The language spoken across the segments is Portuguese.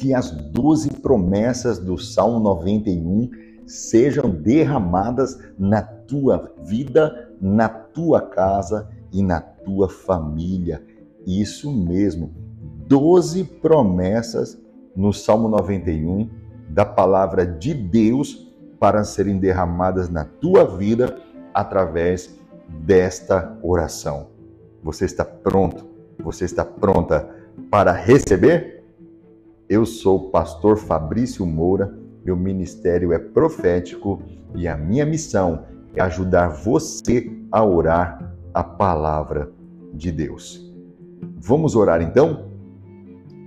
que as doze promessas do Salmo 91 sejam derramadas na tua vida, na tua casa e na tua família. Isso mesmo, doze promessas no Salmo 91 da palavra de Deus para serem derramadas na tua vida através desta oração. Você está pronto? Você está pronta para receber? Eu sou o pastor Fabrício Moura, meu ministério é profético e a minha missão é ajudar você a orar a palavra de Deus. Vamos orar então?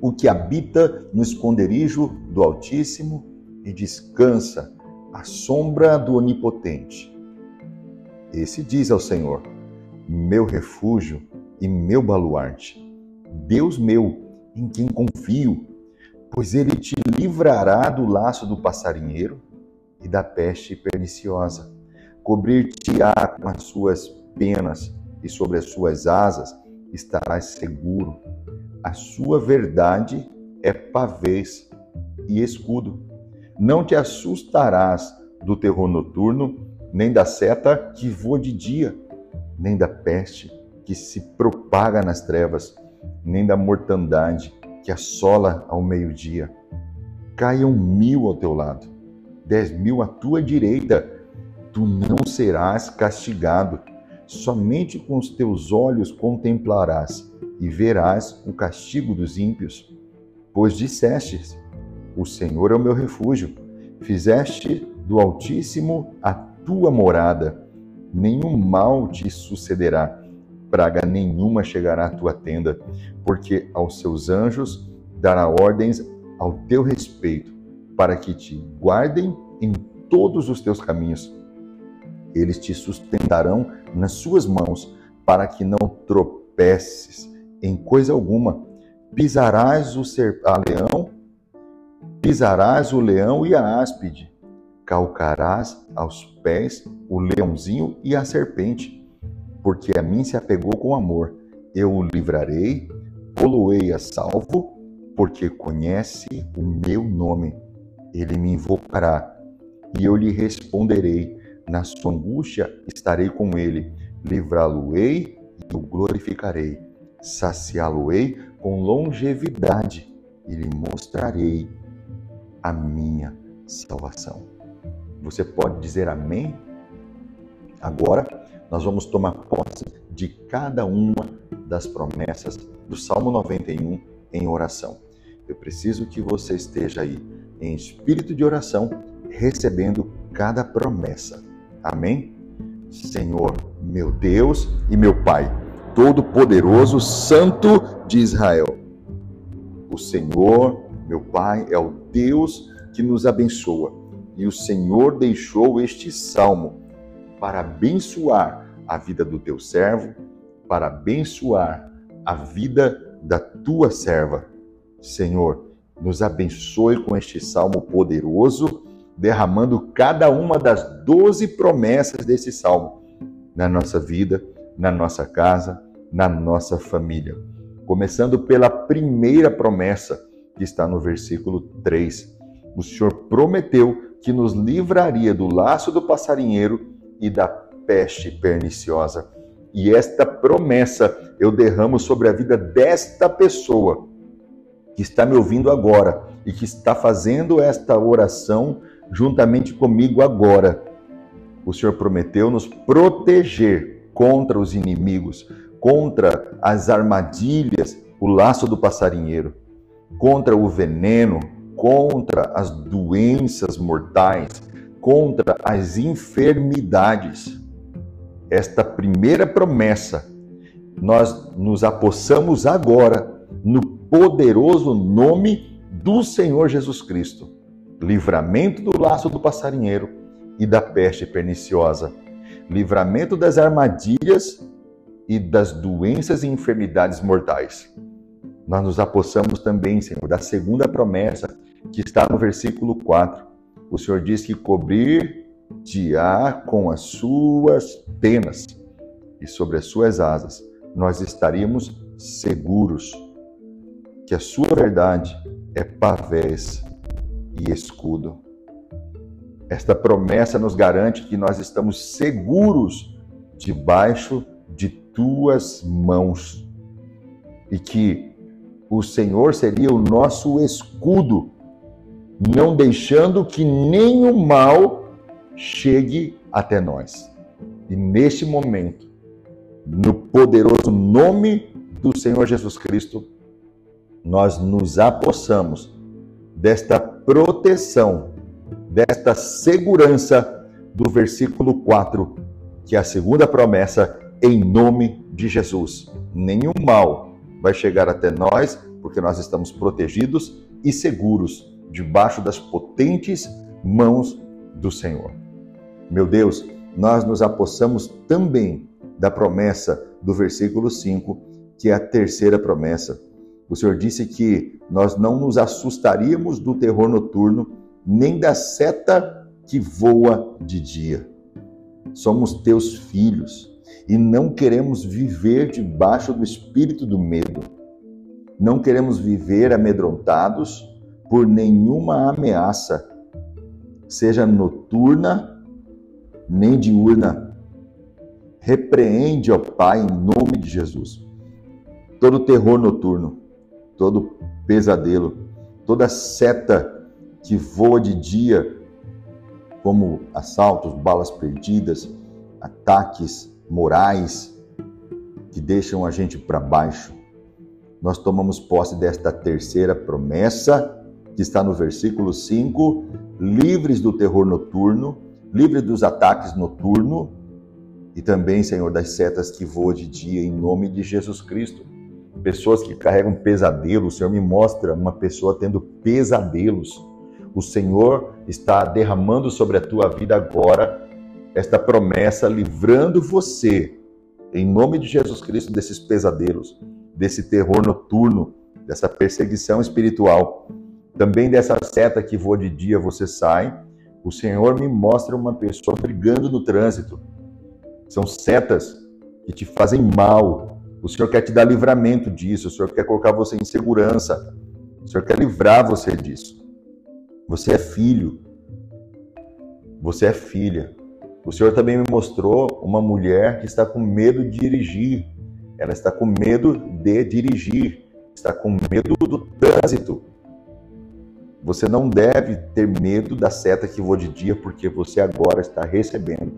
O que habita no esconderijo do Altíssimo e descansa à sombra do Onipotente. Esse diz ao Senhor: Meu refúgio e meu baluarte, Deus meu, em quem confio, pois ele te livrará do laço do passarinheiro e da peste perniciosa. Cobrir-te-á com as suas penas e sobre as suas asas estarás seguro. A sua verdade é pavês e escudo. Não te assustarás do terror noturno, nem da seta que voa de dia, nem da peste que se propaga nas trevas, nem da mortandade que assola ao meio-dia. Caiam mil ao teu lado, dez mil à tua direita, tu não serás castigado. Somente com os teus olhos contemplarás e verás o castigo dos ímpios. Pois dissestes: O Senhor é o meu refúgio, fizeste do Altíssimo a tua morada. Nenhum mal te sucederá, praga nenhuma chegará à tua tenda, porque aos seus anjos dará ordens ao teu respeito, para que te guardem em todos os teus caminhos. Eles te sustentarão nas suas mãos, para que não tropeces em coisa alguma. Pisarás o ser, a leão, pisarás o leão e a áspide, calcarás aos pés o leãozinho e a serpente, porque a mim se apegou com amor. Eu o livrarei, poloei a salvo, porque conhece o meu nome. Ele me invocará e eu lhe responderei. Na sua angústia estarei com ele, livrá-lo-ei e o glorificarei. Saciá-lo-ei com longevidade e lhe mostrarei a minha salvação. Você pode dizer amém? Agora nós vamos tomar posse de cada uma das promessas do Salmo 91 em oração. Eu preciso que você esteja aí em espírito de oração, recebendo cada promessa. Amém? Senhor, meu Deus e meu Pai, Todo-Poderoso, Santo de Israel. O Senhor, meu Pai, é o Deus que nos abençoa. E o Senhor deixou este salmo para abençoar a vida do teu servo, para abençoar a vida da tua serva Senhor, nos abençoe com este salmo poderoso, derramando cada uma das doze promessas desse salmo na nossa vida, na nossa casa, na nossa família. Começando pela primeira promessa, que está no versículo 3. O Senhor prometeu que nos livraria do laço do passarinheiro e da peste perniciosa. E esta promessa eu derramo sobre a vida desta pessoa que está me ouvindo agora e que está fazendo esta oração juntamente comigo agora. O Senhor prometeu nos proteger contra os inimigos, contra as armadilhas, o laço do passarinheiro, contra o veneno, contra as doenças mortais, contra as enfermidades. Esta primeira promessa nós nos apossamos agora no poderoso nome do Senhor Jesus Cristo. Livramento do laço do passarinheiro e da peste perniciosa. Livramento das armadilhas e das doenças e enfermidades mortais. Nós nos apossamos também, Senhor, da segunda promessa que está no versículo 4. O Senhor diz que cobrir-te-á com as suas penas e sobre as suas asas nós estaríamos seguros que a sua verdade é pavés e escudo. Esta promessa nos garante que nós estamos seguros debaixo de tuas mãos e que o Senhor seria o nosso escudo, não deixando que nenhum mal chegue até nós. E neste momento, no poderoso nome do Senhor Jesus Cristo, nós nos apossamos desta proteção, desta segurança do versículo 4, que é a segunda promessa, em nome de Jesus. Nenhum mal vai chegar até nós, porque nós estamos protegidos e seguros debaixo das potentes mãos do Senhor. Meu Deus, nós nos apossamos também da promessa do versículo 5, que é a terceira promessa. O Senhor disse que nós não nos assustaríamos do terror noturno, nem da seta que voa de dia. Somos teus filhos e não queremos viver debaixo do espírito do medo. Não queremos viver amedrontados por nenhuma ameaça, seja noturna nem diurna. Repreende, ó Pai, em nome de Jesus, todo terror noturno, todo pesadelo, toda seta que voa de dia, como assaltos, balas perdidas, ataques morais que deixam a gente para baixo. Nós tomamos posse desta terceira promessa, que está no versículo 5, livres do terror noturno, livres dos ataques noturnos e também, Senhor, das setas que voam de dia, em nome de Jesus Cristo. Pessoas que carregam pesadelos, o Senhor me mostra uma pessoa tendo pesadelos. O Senhor está derramando sobre a tua vida agora esta promessa, livrando você, em nome de Jesus Cristo, desses pesadelos, desse terror noturno, dessa perseguição espiritual. Também dessa seta que voa de dia você sai. O Senhor me mostra uma pessoa brigando no trânsito. São setas que te fazem mal. O Senhor quer te dar livramento disso. O Senhor quer colocar você em segurança. O Senhor quer livrar você disso. Você é filho. Você é filha. O Senhor também me mostrou uma mulher que está com medo de dirigir. Ela está com medo de dirigir, está com medo do trânsito. Você não deve ter medo da seta que voa de dia, porque você agora está recebendo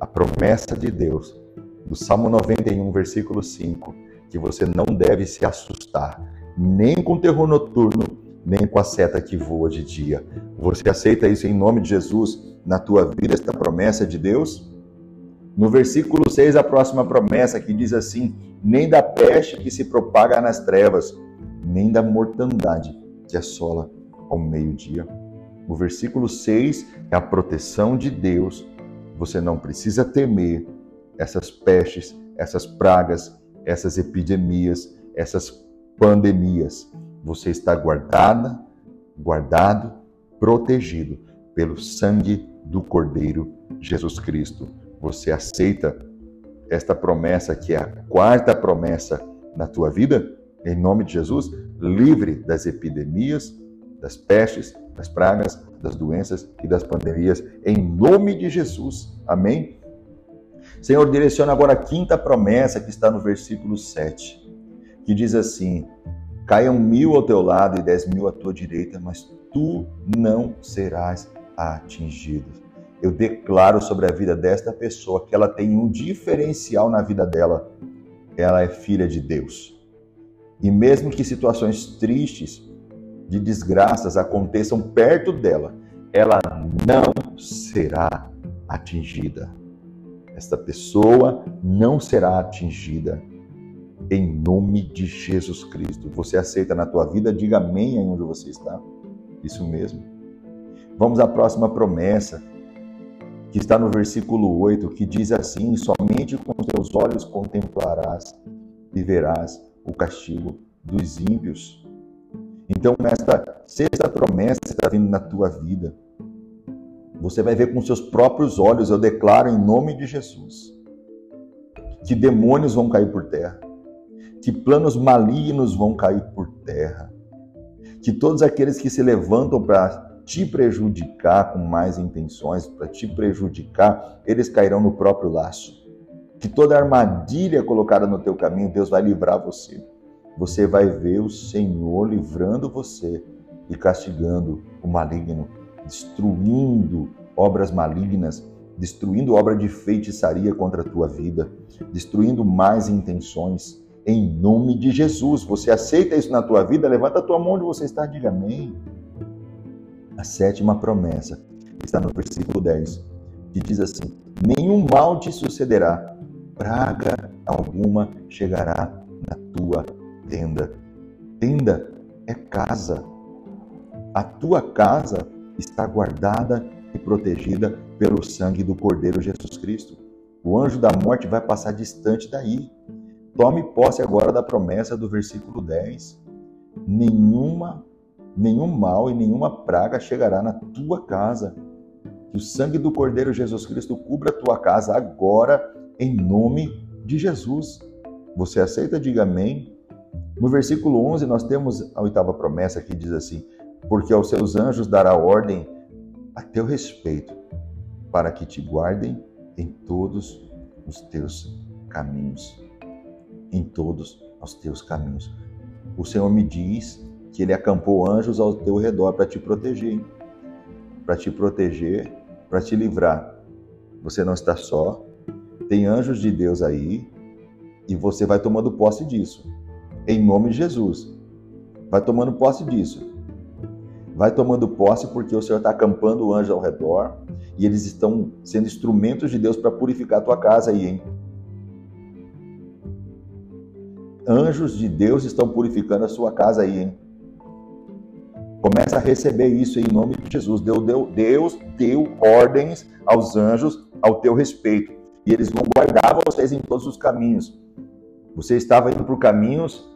a promessa de Deus, do Salmo 91, versículo 5, que você não deve se assustar, nem com terror noturno, nem com a seta que voa de dia. Você aceita isso em nome de Jesus na tua vida, esta promessa de Deus? No versículo 6, a próxima promessa que diz assim: Nem da peste que se propaga nas trevas, nem da mortandade que assola ao meio-dia. O versículo 6 é a proteção de Deus. Você não precisa temer essas pestes, essas pragas, essas epidemias, essas pandemias você está guardada, guardado, protegido pelo sangue do Cordeiro Jesus Cristo. Você aceita esta promessa que é a quarta promessa na tua vida? Em nome de Jesus, livre das epidemias, das pestes, das pragas, das doenças e das pandemias, em nome de Jesus. Amém? Senhor, direciona agora a quinta promessa que está no versículo 7, que diz assim: Caiam mil ao teu lado e dez mil à tua direita, mas tu não serás atingido. Eu declaro sobre a vida desta pessoa que ela tem um diferencial na vida dela. Ela é filha de Deus. E mesmo que situações tristes, de desgraças aconteçam perto dela, ela não será atingida. Esta pessoa não será atingida em nome de Jesus Cristo. Você aceita na tua vida? Diga amém aí onde você está. Isso mesmo. Vamos à próxima promessa, que está no versículo 8, que diz assim: Somente com os teus olhos contemplarás e verás o castigo dos ímpios. Então, esta sexta promessa está vindo na tua vida. Você vai ver com seus próprios olhos, eu declaro em nome de Jesus, que demônios vão cair por terra que planos malignos vão cair por terra, que que todos aqueles que se levantam para te prejudicar com mais intenções, para te prejudicar, eles cairão no próprio laço. Que toda armadilha colocada no teu caminho, Deus vai livrar você. Você vai ver o Senhor livrando você e castigando o maligno, destruindo obras malignas, destruindo obra de feitiçaria contra a tua vida, destruindo más intenções. Em nome de Jesus, você aceita isso na tua vida? Levanta a tua mão onde você está, diga amém. A sétima promessa está no versículo 10, que diz assim: Nenhum mal te sucederá, praga alguma chegará na tua tenda. Tenda é casa. A tua casa está guardada e protegida pelo sangue do Cordeiro Jesus Cristo. O anjo da morte vai passar distante daí. Tome posse agora da promessa do versículo 10. Nenhuma, nenhum mal e nenhuma praga chegará na tua casa. Que o sangue do Cordeiro Jesus Cristo cubra a tua casa agora, em nome de Jesus. Você aceita? Diga amém. No versículo 11, nós temos a oitava promessa que diz assim: Porque aos seus anjos dará ordem a teu respeito, para que te guardem em todos os teus caminhos. Em todos os teus caminhos. O Senhor me diz que Ele acampou anjos ao teu redor para te proteger, para te proteger, para te livrar. Você não está só, tem anjos de Deus aí e você vai tomando posse disso em nome de Jesus. Vai tomando posse disso. Vai tomando posse porque o Senhor está acampando o anjo ao redor e eles estão sendo instrumentos de Deus para purificar a tua casa aí, hein? Anjos de Deus estão purificando a sua casa aí, hein? Começa a receber isso em nome de Jesus. Deus deu, Deus deu ordens aos anjos ao teu respeito. E eles vão guardar vocês em todos os caminhos. Você estava indo por caminhos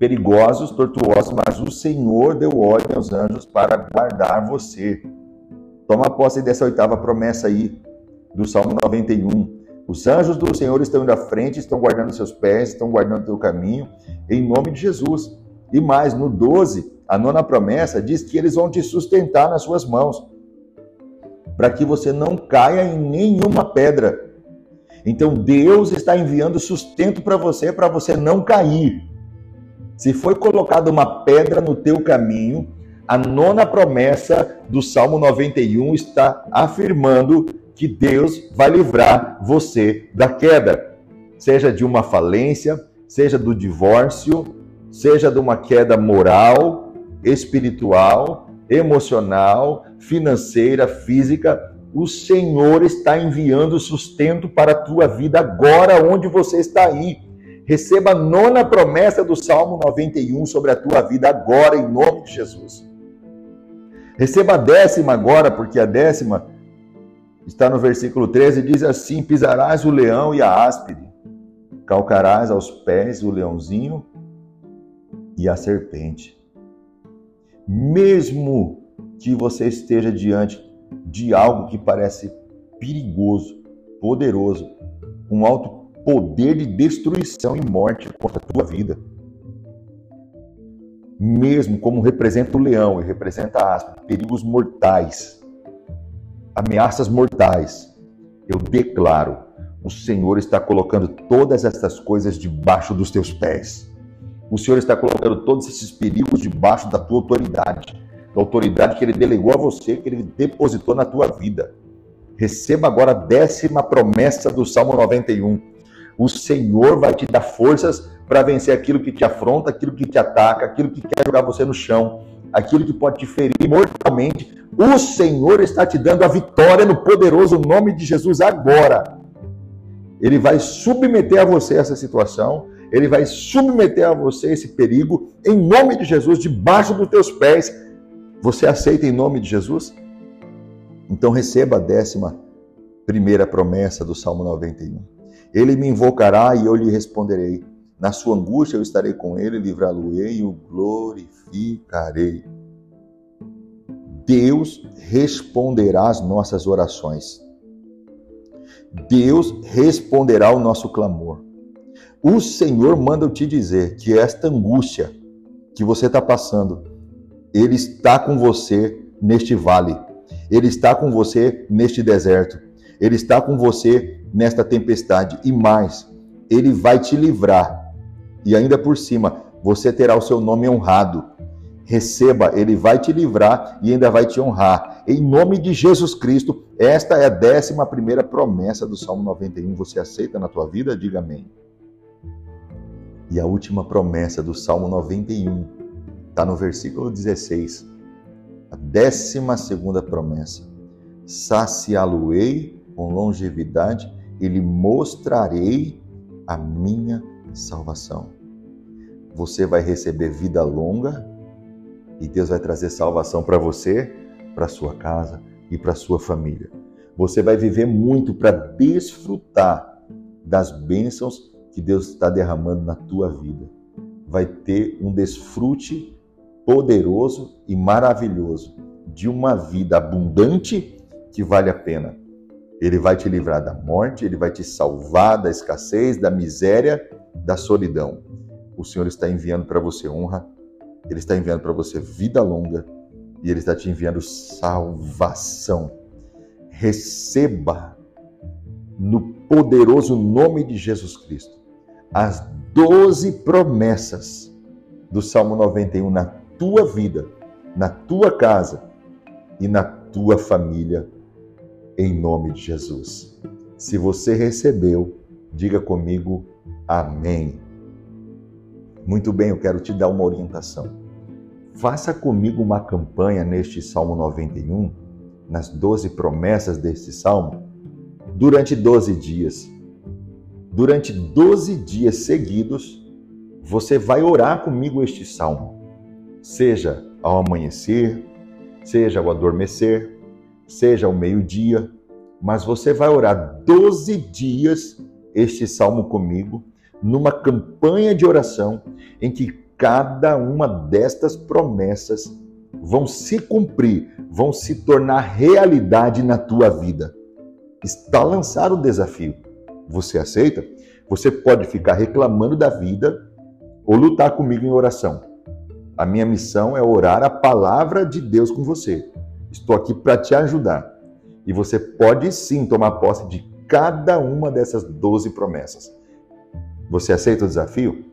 perigosos, tortuosos, mas o Senhor deu ordem aos anjos para guardar você. Toma posse dessa oitava promessa aí, do Salmo 91. Os anjos do Senhor estão indo à frente, estão guardando seus pés, estão guardando teu caminho, em nome de Jesus. E mais, no 12, a nona promessa diz que eles vão te sustentar nas suas mãos, para que você não caia em nenhuma pedra. Então Deus está enviando sustento para você, para você não cair. Se foi colocada uma pedra no teu caminho, a nona promessa do Salmo 91 está afirmando que Deus vai livrar você da queda, seja de uma falência, seja do divórcio, seja de uma queda moral, espiritual, emocional, financeira, física. O Senhor está enviando sustento para a tua vida agora, onde você está aí. Receba a nona promessa do Salmo 91 sobre a tua vida agora, em nome de Jesus. Receba a décima agora, porque a décima está no versículo 13, diz assim: Pisarás o leão e a áspide, calcarás aos pés o leãozinho e a serpente. Mesmo que você esteja diante de algo que parece perigoso, poderoso, um alto poder de destruição e morte contra a tua vida. Mesmo como representa o leão e representa a aspa, perigos mortais, ameaças mortais, eu declaro: o Senhor está colocando todas essas coisas debaixo dos teus pés. O Senhor está colocando todos esses perigos debaixo da tua autoridade, da autoridade que Ele delegou a você, que Ele depositou na tua vida. Receba agora a décima promessa do Salmo 91 o Senhor vai te dar forças para vencer aquilo que te afronta, aquilo que te ataca, aquilo que quer jogar você no chão, aquilo que pode te ferir mortalmente. O Senhor está te dando a vitória no poderoso nome de Jesus agora. Ele vai submeter a você essa situação, ele vai submeter a você esse perigo em nome de Jesus, debaixo dos teus pés. Você aceita em nome de Jesus? Então receba a décima primeira promessa do Salmo 91. Ele me invocará e eu lhe responderei. Na sua angústia eu estarei com ele, livrá-lo-ei e o glorificarei. Deus responderá às nossas orações. Deus responderá ao nosso clamor. O Senhor manda eu te dizer que esta angústia que você está passando, Ele está com você neste vale. Ele está com você neste deserto. Ele está com você nesta tempestade. E mais, ele vai te livrar. E ainda por cima, você terá o seu nome honrado. Receba, ele vai te livrar e ainda vai te honrar. Em nome de Jesus Cristo, esta é a décima primeira promessa do Salmo 91. Você aceita na tua vida? Diga amém. E a última promessa do Salmo 91 está no versículo 16. A décima segunda promessa. Saciá-lo-ei com longevidade e lhe mostrarei a minha salvação. Você vai receber vida longa e Deus vai trazer salvação para você, para sua casa e para sua família. Você vai viver muito para desfrutar das bênçãos que Deus está derramando na tua vida. Vai ter um desfrute poderoso e maravilhoso de uma vida abundante que vale a pena. Ele vai te livrar da morte, ele vai te salvar da escassez, da miséria, da solidão. O Senhor está enviando para você honra, ele está enviando para você vida longa e ele está te enviando salvação. Receba no poderoso nome de Jesus Cristo as doze promessas do Salmo 91 na tua vida, na tua casa e na tua família, em nome de Jesus. Se você recebeu, diga comigo amém. Muito bem, eu quero te dar uma orientação. Faça comigo uma campanha neste Salmo 91, nas 12 promessas deste salmo, durante 12 dias durante 12 dias seguidos, você vai orar comigo este salmo. Seja ao amanhecer, seja ao adormecer, seja ao meio-dia, mas você vai orar 12 dias este salmo comigo, numa campanha de oração em que cada uma destas promessas vão se cumprir, vão se tornar realidade na tua vida. Está lançado o desafio. Você aceita? Você pode ficar reclamando da vida ou lutar comigo em oração. A minha missão é orar a palavra de Deus com você. Estou aqui para te ajudar. E você pode sim tomar posse de cada uma dessas 12 promessas. Você aceita o desafio?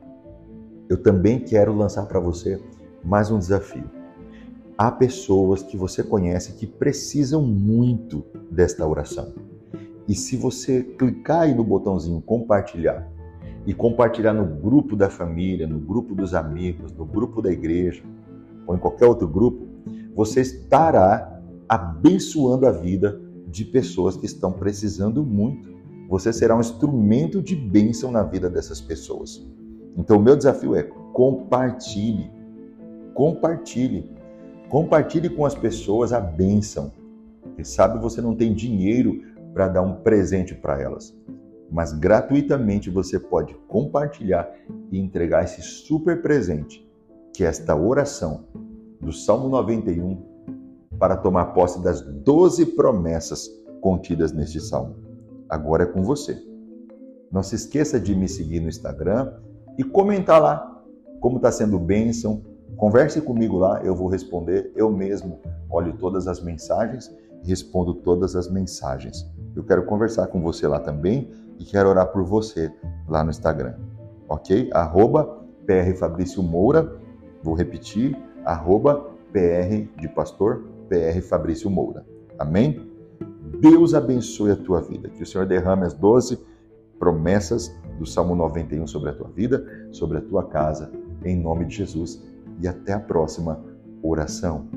Eu também quero lançar para você mais um desafio. Há pessoas que você conhece que precisam muito desta oração. E se você clicar aí no botãozinho compartilhar e compartilhar no grupo da família, no grupo dos amigos, no grupo da igreja ou em qualquer outro grupo, você estará abençoando a vida de pessoas que estão precisando muito. Você será um instrumento de bênção na vida dessas pessoas. Então, o meu desafio é compartilhe. Compartilhe. Compartilhe com as pessoas a bênção. Quem sabe você não tem dinheiro para dar um presente para elas. Mas gratuitamente você pode compartilhar e entregar esse super presente, que é esta oração do Salmo 91, para tomar posse das 12 promessas contidas neste salmo. Agora é com você. Não se esqueça de me seguir no Instagram e comentar lá como está sendo bênção. Converse comigo lá, eu vou responder. Eu mesmo olho todas as mensagens e respondo todas as mensagens. Eu quero conversar com você lá também e quero orar por você lá no Instagram. Ok? Arroba Moura. Vou repetir. Arroba PR de pastor, PR Fabrício Moura. Amém? Deus abençoe a tua vida. Que o Senhor derrame as doze promessas do Salmo 91 sobre a tua vida, sobre a tua casa, em nome de Jesus. E até a próxima oração.